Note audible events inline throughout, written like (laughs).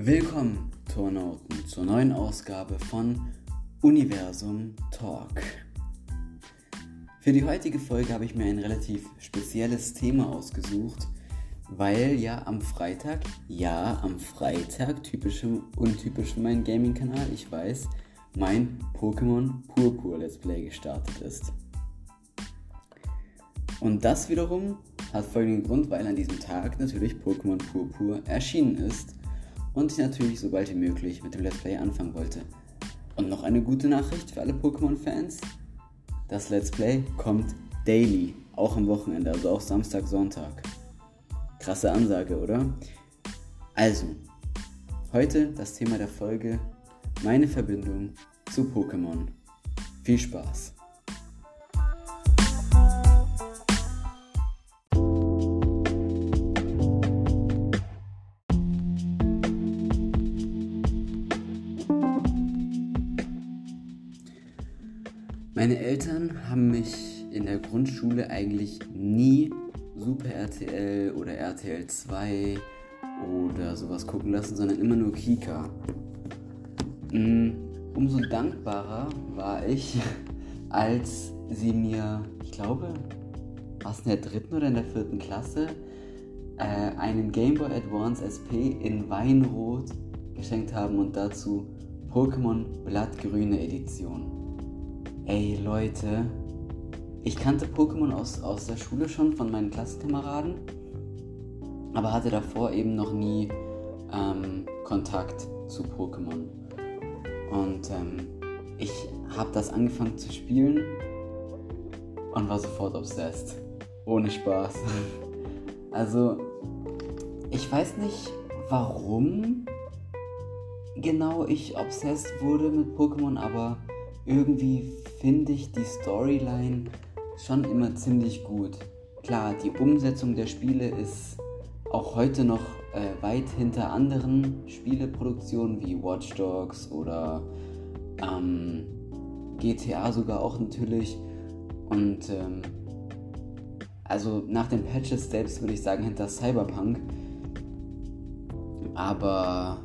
Willkommen, Turnauten, zur neuen Ausgabe von Universum Talk. Für die heutige Folge habe ich mir ein relativ spezielles Thema ausgesucht, weil ja am Freitag, ja am Freitag, typisch untypisch für meinen Gaming-Kanal, ich weiß, mein Pokémon Purpur Let's Play gestartet ist. Und das wiederum hat folgenden Grund, weil an diesem Tag natürlich Pokémon Purpur erschienen ist und ich natürlich so bald wie möglich mit dem Let's Play anfangen wollte. Und noch eine gute Nachricht für alle Pokémon-Fans. Das Let's Play kommt daily, auch am Wochenende, also auch Samstag, Sonntag. Krasse Ansage, oder? Also, heute das Thema der Folge, meine Verbindung zu Pokémon. Viel Spaß! Haben mich in der Grundschule eigentlich nie Super RTL oder RTL 2 oder sowas gucken lassen, sondern immer nur Kika. Mm, umso dankbarer war ich, (laughs) als sie mir, ich glaube, was in der dritten oder in der vierten Klasse, äh, einen Game Boy Advance SP in Weinrot geschenkt haben und dazu Pokémon Blattgrüne Edition. Ey Leute, ich kannte Pokémon aus, aus der Schule schon von meinen Klassenkameraden, aber hatte davor eben noch nie ähm, Kontakt zu Pokémon. Und ähm, ich habe das angefangen zu spielen und war sofort obsessed. Ohne Spaß. (laughs) Also, ich weiß nicht, warum genau ich obsessed wurde mit Pokémon, aber irgendwie finde ich die Storyline schon immer ziemlich gut. Klar, die Umsetzung der Spiele ist auch heute noch äh, weit hinter anderen Spieleproduktionen wie Watch Dogs oder ähm, GTA sogar auch natürlich. Und ähm, also nach den Patches selbst würde ich sagen hinter Cyberpunk. Aber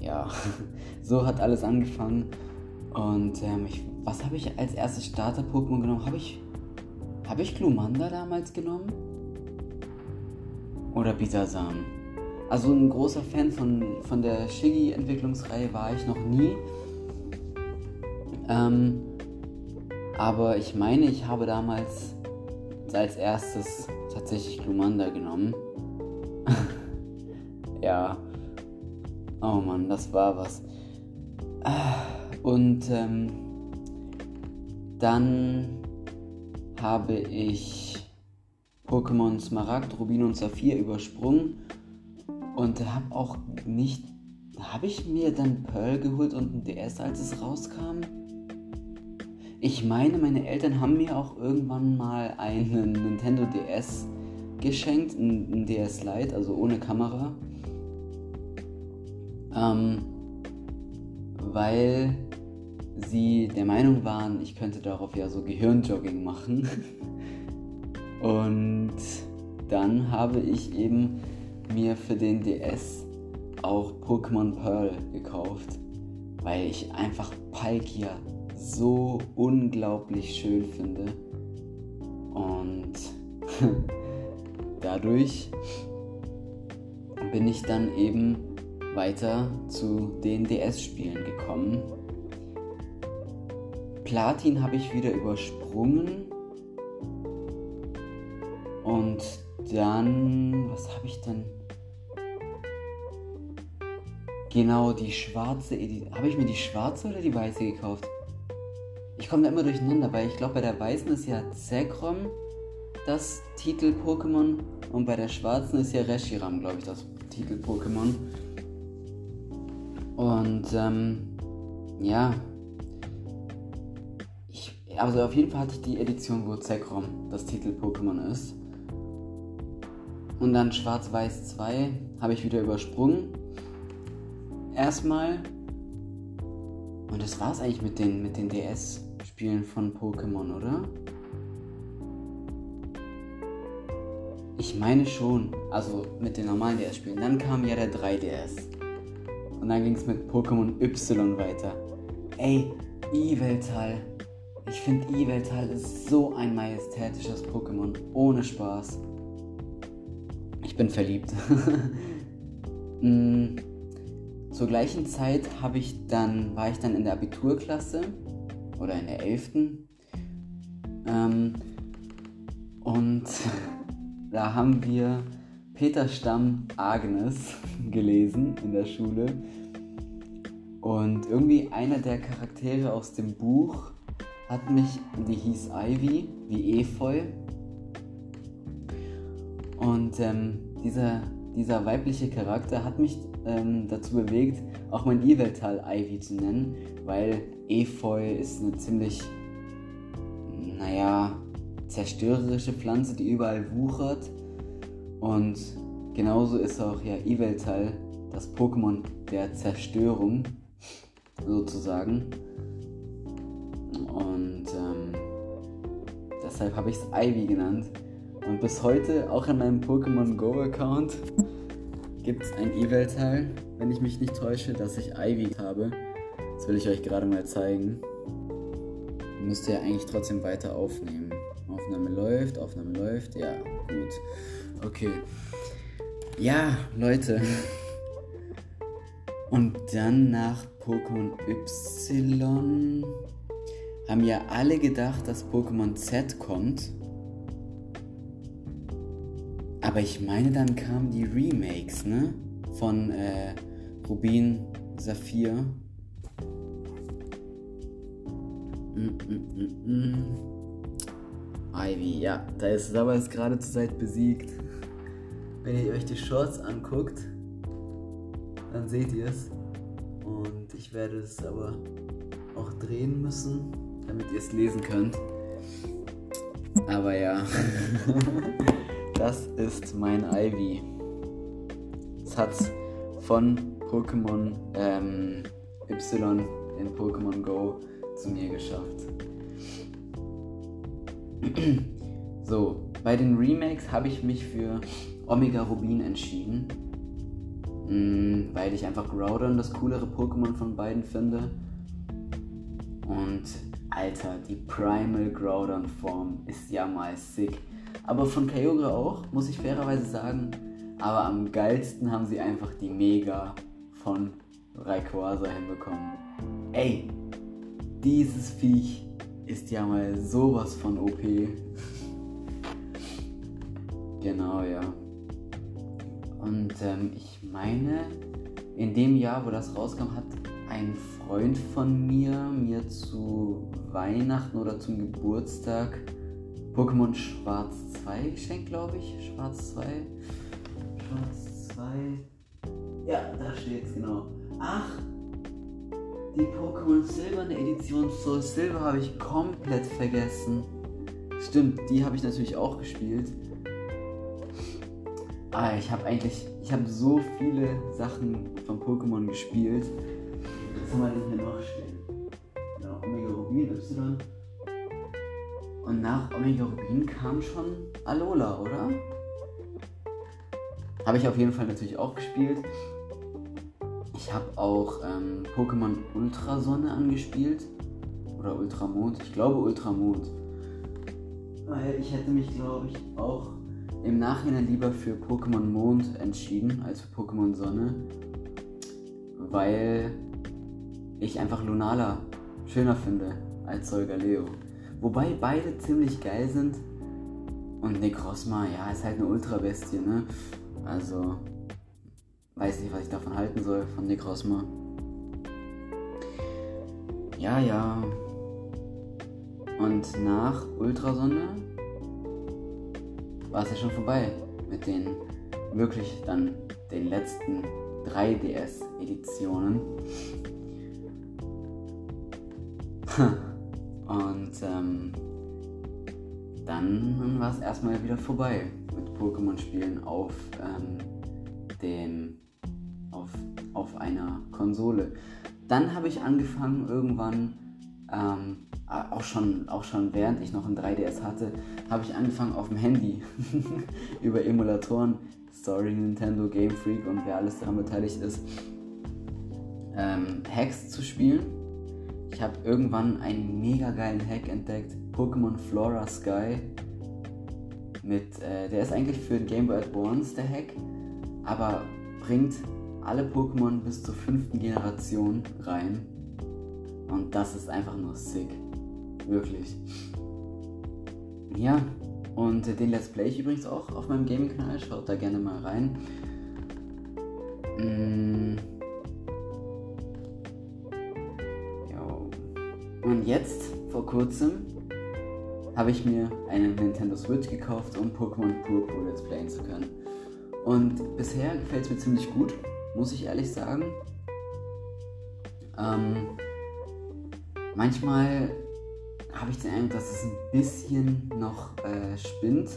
ja, (laughs) so hat alles angefangen. Und ähm, ich, was habe ich als erstes Starter-Pokémon genommen? Habe ich, hab ich Glumanda damals genommen? Oder Bisasam? Also ein großer Fan von, von der Shiggy-Entwicklungsreihe war ich noch nie. Ähm, aber ich meine, ich habe damals als erstes tatsächlich Glumanda genommen. (laughs) ja. Oh Mann, das war was. Ah. Und ähm, dann habe ich Pokémon Smaragd, Rubin und Saphir übersprungen und habe auch nicht. Habe ich mir dann Pearl geholt und ein DS, als es rauskam? Ich meine, meine Eltern haben mir auch irgendwann mal einen Nintendo DS geschenkt, ein, DS Lite, also ohne Kamera. Ähm, weil sie der Meinung waren, ich könnte darauf ja so Gehirnjogging machen. Und dann habe ich eben mir für den DS auch Pokémon Pearl gekauft, weil ich einfach Palkia so unglaublich schön finde. Und (laughs) dadurch bin ich dann eben weiter zu den DS-Spielen gekommen Platin habe ich wieder übersprungen. Und dann, was habe ich denn? Genau, die schwarze. Habe ich mir die schwarze oder die weiße gekauft? Ich komme da immer durcheinander, weil ich glaube, bei der weißen ist ja Zekrom das Titel-Pokémon und bei der schwarzen ist ja Reshiram, glaube ich, das Titel-Pokémon. Und ähm, ja, also auf jeden Fall hatte ich die Edition, wo Zekrom das Titel-Pokémon ist. Und dann Schwarz-Weiß 2 habe ich wieder übersprungen. Erstmal. Und das war es eigentlich mit den, mit den DS-Spielen von Pokémon, oder? Ich meine schon. Also mit den normalen DS-Spielen. Dann kam ja der 3DS. und dann ging es mit Pokémon Y weiter. Ey, Yveltal. Ich finde Yveltal ist so ein majestätisches Pokémon. Ohne Spaß. Ich bin verliebt. (laughs) mm, zur gleichen Zeit habe ich dann, war ich dann in der Abiturklasse oder in der 11. Ähm, und (laughs) da haben wir Peter Stamm Agnes (laughs) gelesen in der Schule. Und irgendwie einer der Charaktere aus dem Buch hat mich, die hieß Ivy, wie Efeu. Und ähm, dieser, dieser weibliche Charakter hat mich ähm, dazu bewegt, auch mein Iveltal Ivy zu nennen, weil Efeu ist eine ziemlich, naja, zerstörerische Pflanze, die überall wuchert. Und genauso ist auch ja Iveltal das Pokémon der Zerstörung, sozusagen. Deshalb habe ich es Ivy genannt. Und bis heute, auch in meinem Pokémon Go Account, gibt es ein E-Mail-Teil, wenn ich mich nicht täusche, dass ich Ivy habe. Das will ich euch gerade mal zeigen. Müsst ihr eigentlich trotzdem weiter aufnehmen. Aufnahme läuft, Aufnahme läuft, ja, gut. Okay. Ja, Leute. Und dann nach Pokémon Y haben ja alle gedacht, dass Pokémon Z kommt. Aber ich meine, dann kamen die Remakes, ne? Von äh, Rubin, Saphir. Mm, mm, mm, Ivy, ja, da ist aber jetzt gerade zur Zeit besiegt. Wenn ihr euch die Shorts anguckt, dann seht ihr es. Und ich werde es aber auch drehen müssen, damit ihr es lesen könnt. Aber ja. (laughs) Das ist mein Ivy. Es hat von Pokémon ähm, Y in Pokémon Go zu mir geschafft. (clears throat) so, bei den Remakes habe ich mich für Omega Rubin entschieden. Mm, weil ich einfach Groudon das coolere Pokémon von beiden finde. Und Alter, die Primal Groudon Form ist ja mal sick. Aber von Kyogre auch, muss ich fairerweise sagen. Aber am geilsten haben sie einfach die Mega von Rayquaza hinbekommen. Ey, dieses Viech ist ja mal sowas von OP. (laughs) genau, ja. Und ähm, ich meine, in dem Jahr, wo das rauskam, hat ein Freund von mir mir zu Weihnachten oder zum Geburtstag Pokémon Schwarz 2 geschenkt, glaube ich. Schwarz 2. Schwarz 2. Ja, da steht's genau. Ach, die Pokémon Silberne Edition Soul Silver habe ich komplett vergessen. Stimmt, die habe ich natürlich auch gespielt. Ah, ich habe eigentlich, ich habe so viele Sachen von Pokémon gespielt. Wir denn hier noch stehen? Ja, Omega Rubin, Y. Und nach Omega Rubin kam schon Alola, oder? Habe ich auf jeden Fall natürlich auch gespielt. Ich habe auch ähm, Pokémon Ultrasonne angespielt. Oder Ultramond. Ich glaube Ultramond. Weil ich hätte mich, glaube ich, auch im Nachhinein lieber für Pokémon Mond entschieden als für Pokémon Sonne. Weil ich einfach Lunala schöner finde als Solgaleo. Wobei beide ziemlich geil sind. Und Necrozma, ja, ist halt eine Ultra-Bestie, ne? Also, weiß nicht, was ich davon halten soll, von Necrozma. Ja, ja. Und nach Ultrasonne war es ja schon vorbei mit den wirklich dann den letzten 3DS-Editionen. (laughs) Und ähm, dann war es erstmal wieder vorbei mit Pokémon-Spielen auf ähm, dem auf, auf einer Konsole. Dann habe ich angefangen irgendwann ähm, auch schon auch schon während ich noch ein 3DS hatte, habe ich angefangen auf dem Handy (laughs) über Emulatoren, Story Nintendo Game Freak und wer alles daran beteiligt ist, ähm, Hacks zu spielen. Ich habe irgendwann einen mega geilen Hack entdeckt, Pokémon Flora Sky. Mit, äh, der ist eigentlich für den Game Boy Advance der Hack, aber bringt alle Pokémon bis zur fünften Generation rein. Und das ist einfach nur sick. Wirklich. Ja, und den Let's Play ich übrigens auch auf meinem Gaming-Kanal. Schaut da gerne mal rein. Mm. Und jetzt, vor kurzem, habe ich mir eine Nintendo Switch gekauft, um Pokémon Purple Let's Playen zu können. Und bisher gefällt es mir ziemlich gut, muss ich ehrlich sagen. Ähm, manchmal habe ich den Eindruck, dass es ein bisschen noch äh, spinnt.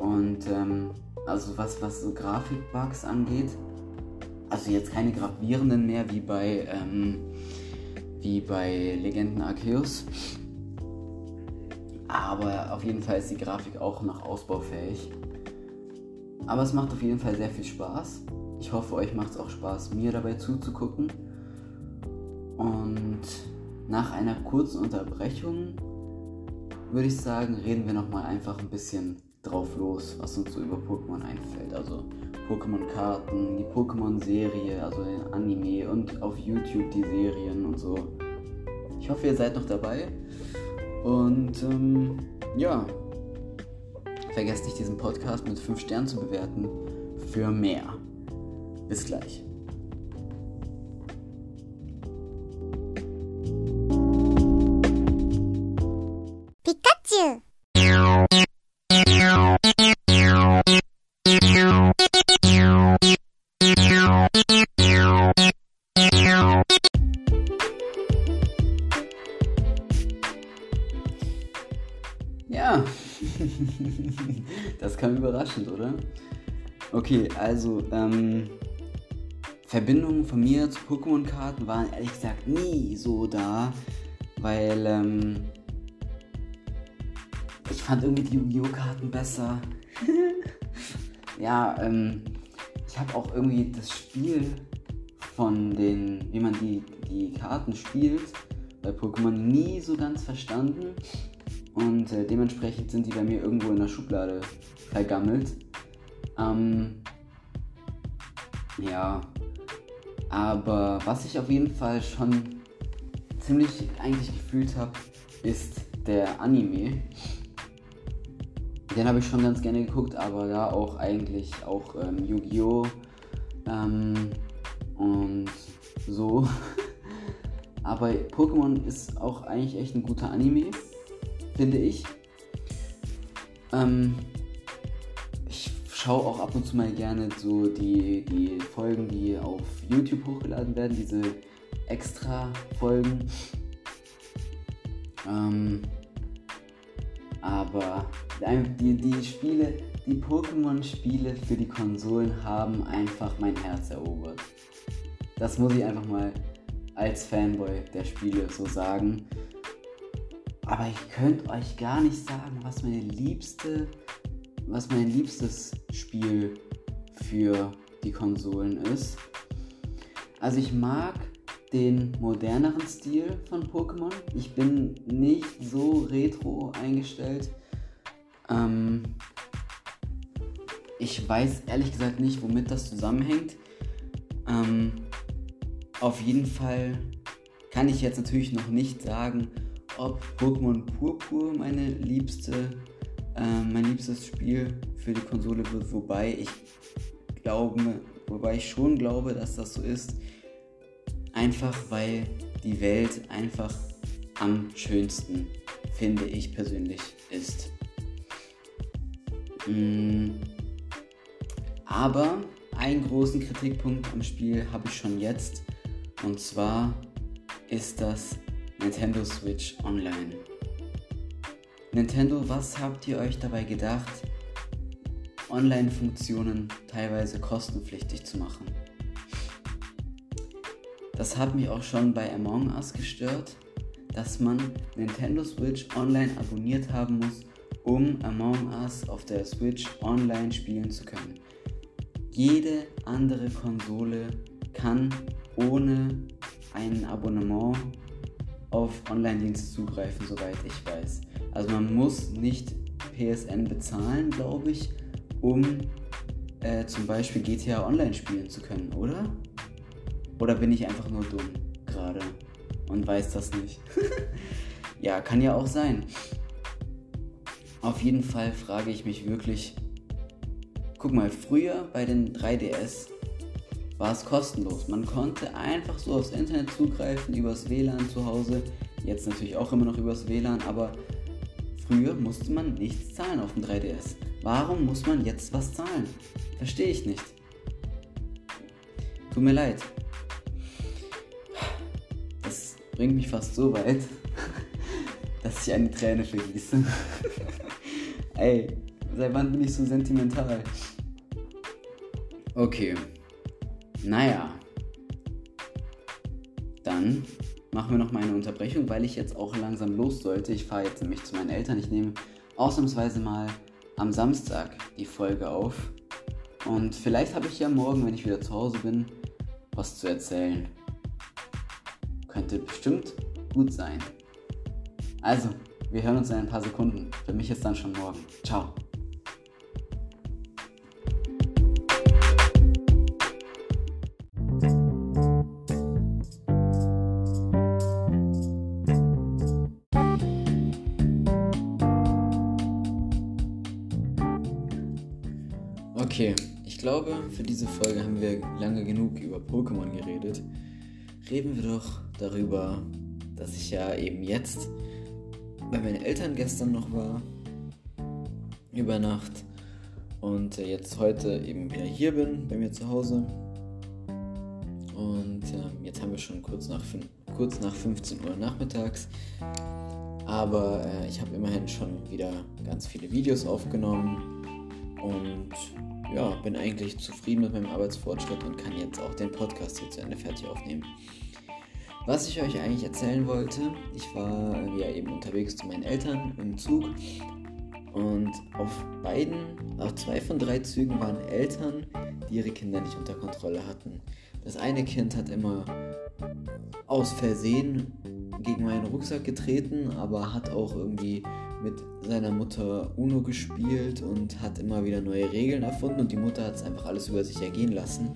Und ähm, also was, was so Grafikbugs angeht, also jetzt keine gravierenden mehr wie bei, ähm, wie bei Legenden Arceus. Aber auf jeden Fall ist die Grafik auch noch ausbaufähig. Aber es macht auf jeden Fall sehr viel Spaß. Ich hoffe, euch macht es auch Spaß, mir dabei zuzugucken. Und nach einer kurzen Unterbrechung würde ich sagen, reden wir nochmal einfach ein bisschen drauf los, was uns so über Pokémon einfällt. Also Pokémon-Karten, die Pokémon-Serie, also den Anime und auf YouTube die Serien und so. Ich hoffe, ihr seid noch dabei. Und ähm, ja, vergesst nicht, diesen Podcast mit 5 Sternen zu bewerten für mehr. Bis gleich. Also, ähm, Verbindungen von mir zu Pokémon-Karten waren ehrlich gesagt nie so da, weil, ähm, ich fand irgendwie die Yu-Gi-Oh! Karten besser. (laughs) ja, ähm, ich habe auch irgendwie das Spiel von den, wie man die, die Karten spielt, bei Pokémon nie so ganz verstanden. Und äh, dementsprechend sind die bei mir irgendwo in der Schublade vergammelt. Ähm, ja, aber was ich auf jeden Fall schon ziemlich eigentlich gefühlt habe, ist der Anime. Den habe ich schon ganz gerne geguckt, aber da auch eigentlich auch ähm, Yu-Gi-Oh! Ähm, und so. (laughs) aber Pokémon ist auch eigentlich echt ein guter Anime finde ich. Ähm, ich schaue auch ab und zu mal gerne so die, die Folgen, die auf YouTube hochgeladen werden, diese extra Folgen. Ähm, aber die, die Spiele, die Pokémon-Spiele für die Konsolen haben einfach mein Herz erobert. Das muss ich einfach mal als Fanboy der Spiele so sagen. Aber ich könnte euch gar nicht sagen, was meine liebste, was mein liebstes Spiel für die Konsolen ist. Also ich mag den moderneren Stil von Pokémon. Ich bin nicht so retro eingestellt. Ähm ich weiß ehrlich gesagt nicht, womit das zusammenhängt. Ähm auf jeden Fall kann ich jetzt natürlich noch nicht sagen, ob Pokémon Purpur meine liebste, äh, mein liebstes Spiel für die Konsole wird, wobei ich glaube, wobei ich schon glaube, dass das so ist. Einfach weil die Welt einfach am schönsten, finde ich persönlich, ist. Mm. Aber einen großen Kritikpunkt am Spiel habe ich schon jetzt. Und zwar ist das Nintendo Switch Online. Nintendo, was habt ihr euch dabei gedacht, Online-Funktionen teilweise kostenpflichtig zu machen? Das hat mich auch schon bei Among Us gestört, dass man Nintendo Switch Online abonniert haben muss, um Among Us auf der Switch online spielen zu können. Jede andere Konsole kann ohne ein Abonnement auf Online-Dienste zugreifen, soweit ich weiß. Also man muss nicht PSN bezahlen, glaube ich, um äh, zum Beispiel GTA Online spielen zu können, oder? Oder bin ich einfach nur dumm gerade und weiß das nicht? (laughs) ja, kann ja auch sein. Auf jeden Fall frage ich mich wirklich, guck mal, früher bei den 3DS war es kostenlos. Man konnte einfach so aufs Internet zugreifen, übers WLAN zu Hause. Jetzt natürlich auch immer noch übers WLAN, aber früher musste man nichts zahlen auf dem 3DS. Warum muss man jetzt was zahlen? Verstehe ich nicht. Tut mir leid. Das bringt mich fast so weit, (laughs) dass ich eine Träne vergieße. (laughs) Ey, seit wann bin ich so sentimental? Okay. Naja. Dann machen wir noch mal eine Unterbrechung, weil ich jetzt auch langsam los sollte. Ich fahre jetzt nämlich zu meinen Eltern. Ich nehme ausnahmsweise mal am Samstag die Folge auf. Und vielleicht habe ich ja morgen, wenn ich wieder zu Hause bin, was zu erzählen. Könnte bestimmt gut sein. Also, wir hören uns in ein paar Sekunden. Für mich ist dann schon morgen. Ciao. Okay, ich glaube, für diese Folge haben wir lange genug über Pokémon geredet. Reden wir doch darüber, dass ich ja eben jetzt bei meinen Eltern gestern noch war, über Nacht und äh, jetzt heute eben wieder hier bin, bei mir zu Hause. Und äh, jetzt haben wir schon kurz nach, kurz nach 15 Uhr nachmittags. Aber äh, ich habe immerhin schon wieder ganz viele Videos aufgenommen und ja, bin eigentlich zufrieden mit meinem Arbeitsfortschritt und kann jetzt auch den Podcast hier zu Ende fertig aufnehmen. Was ich euch eigentlich erzählen wollte, ich war ja eben unterwegs zu meinen Eltern im Zug und auf beiden, auf zwei von drei Zügen waren Eltern, die ihre Kinder nicht unter Kontrolle hatten. Das eine Kind hat immer aus Versehen gegen meinen Rucksack getreten, aber hat auch irgendwie mit seiner Mutter Uno gespielt und hat immer wieder neue Regeln erfunden und die Mutter hat es einfach alles über sich ergehen lassen.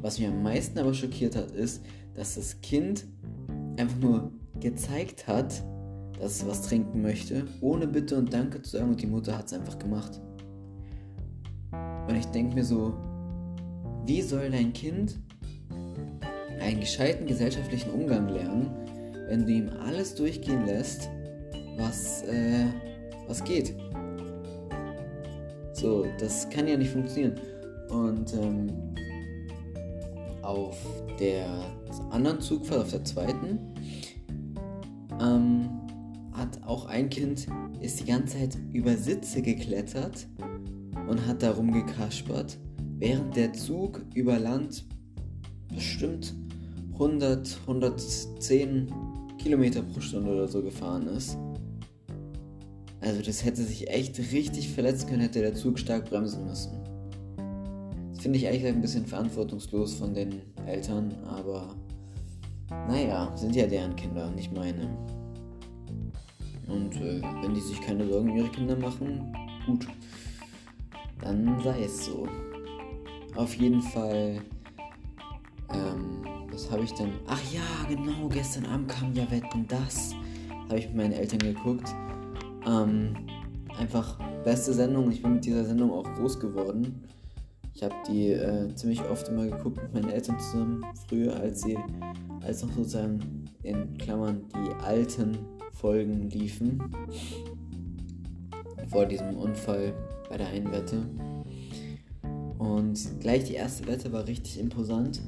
Was mich am meisten aber schockiert hat, ist, dass das Kind einfach nur gezeigt hat, dass es was trinken möchte, ohne Bitte und Danke zu sagen und die Mutter hat es einfach gemacht. Und ich denke mir so, wie soll dein Kind einen gescheiten gesellschaftlichen Umgang lernen, wenn du ihm alles durchgehen lässt, was, äh, was geht? So, das kann ja nicht funktionieren. Und ähm, auf der anderen Zugfahrt, auf der zweiten, ähm, hat auch ein Kind, ist die ganze Zeit über Sitze geklettert und hat darum gekaspert, während der Zug über Land bestimmt 100, 110 Kilometer pro Stunde oder so gefahren ist. Also das hätte sich echt richtig verletzen können, hätte der Zug stark bremsen müssen. Das finde ich eigentlich ein bisschen verantwortungslos von den Eltern, aber naja, sind ja deren Kinder, nicht meine. Und äh, wenn die sich keine Sorgen um ihre Kinder machen, gut, dann sei es so. Auf jeden Fall, ähm, was habe ich denn? Ach ja, genau, gestern Abend kam ja Wetten, das habe ich mit meinen Eltern geguckt. Ähm, einfach beste Sendung. Ich bin mit dieser Sendung auch groß geworden. Ich habe die äh, ziemlich oft immer geguckt mit meinen Eltern zusammen, früher, als sie, als noch sozusagen in Klammern die alten Folgen liefen. Vor diesem Unfall bei der einen Wette. Und gleich die erste Wette war richtig imposant,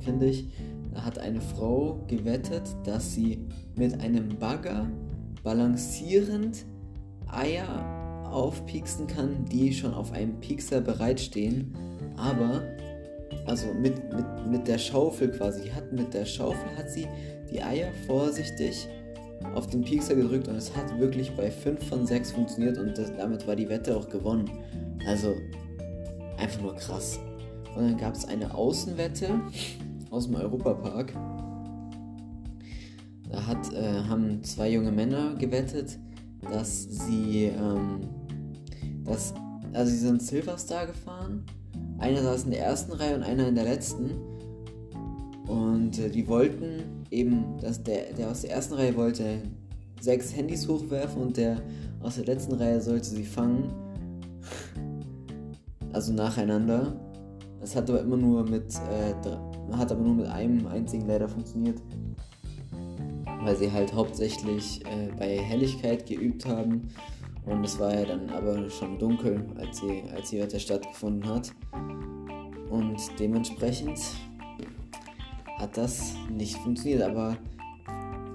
finde ich. Da hat eine Frau gewettet, dass sie mit einem Bagger balancierend Eier aufpieksen kann, die schon auf einem Piekser bereitstehen. Aber, also mit, mit, mit der Schaufel quasi, hat mit der Schaufel hat sie die Eier vorsichtig auf den Piekser gedrückt und es hat wirklich bei 5 von 6 funktioniert und das, damit war die Wette auch gewonnen. Also einfach nur krass. Und dann gab es eine Außenwette aus dem Europapark. Da hat, äh, haben zwei junge Männer gewettet, dass sie, ähm, dass, also sie sind Silverstar gefahren. Einer saß in der ersten Reihe und einer in der letzten. Und äh, die wollten eben, dass der, der aus der ersten Reihe wollte sechs Handys hochwerfen und der aus der letzten Reihe sollte sie fangen. Also nacheinander. Das hat aber immer nur mit, äh, hat aber nur mit einem einzigen leider funktioniert. Weil sie halt hauptsächlich äh, bei Helligkeit geübt haben. Und es war ja dann aber schon dunkel, als sie, als die Wette stattgefunden hat. Und dementsprechend hat das nicht funktioniert. Aber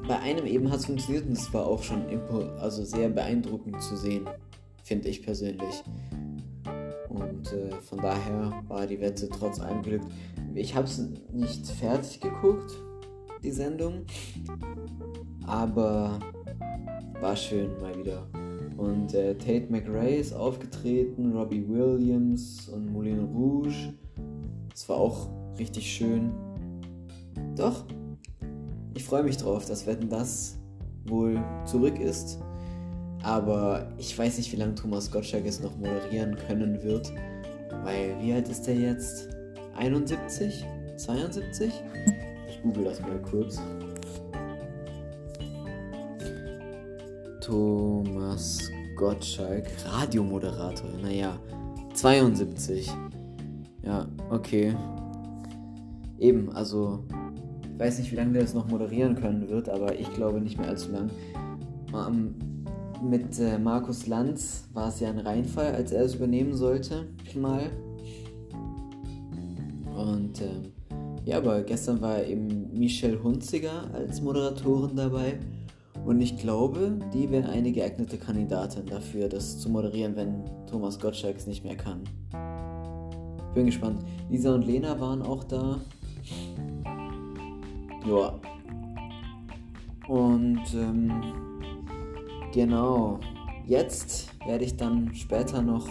bei einem eben hat es funktioniert und es war auch schon also sehr beeindruckend zu sehen, finde ich persönlich. Und äh, von daher war die Wette trotz allem glückt. Ich habe es nicht fertig geguckt, die Sendung, aber war schön mal wieder. Und äh, Tate McRae ist aufgetreten, Robbie Williams und Moulin Rouge. Es war auch richtig schön. Doch, ich freue mich drauf, dass Wetten das wohl zurück ist. Aber ich weiß nicht, wie lange Thomas Gottschalk es noch moderieren können wird. Weil, wie alt ist der jetzt? 71? 72? Google das mal kurz. Thomas Gottschalk, Radiomoderator. Naja, 72. Ja, okay. Eben, also ich weiß nicht, wie lange der das noch moderieren können wird, aber ich glaube nicht mehr allzu lang. Um, mit äh, Markus Lanz war es ja ein Reinfall, als er es übernehmen sollte, mal. Und ähm, ja, aber gestern war eben Michelle Hunziger als Moderatorin dabei. Und ich glaube, die wäre eine geeignete Kandidatin dafür, das zu moderieren, wenn Thomas Gottschalk es nicht mehr kann. Bin gespannt. Lisa und Lena waren auch da. Ja. Und ähm, genau, jetzt werde ich dann später noch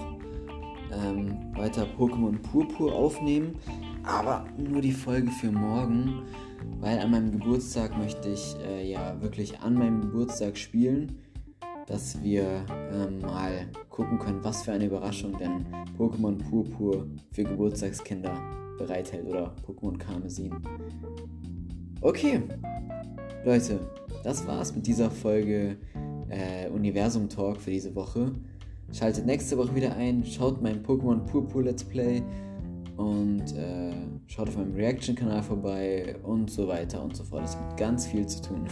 ähm, weiter Pokémon Purpur aufnehmen, aber nur die Folge für morgen, weil an meinem Geburtstag möchte ich äh, ja wirklich an meinem Geburtstag spielen, dass wir ähm, mal gucken können, was für eine Überraschung denn Pokémon Purpur für Geburtstagskinder bereithält oder Pokémon Karmesin. Okay, Leute, das war's mit dieser Folge äh, Universum Talk für diese Woche. Schaltet nächste Woche wieder ein, schaut mein Pokémon Purpur Let's Play und äh, schaut auf meinem Reaction-Kanal vorbei und so weiter und so fort. Es gibt ganz viel zu tun.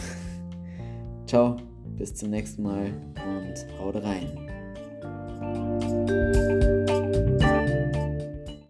(laughs) Ciao, bis zum nächsten Mal und haut rein.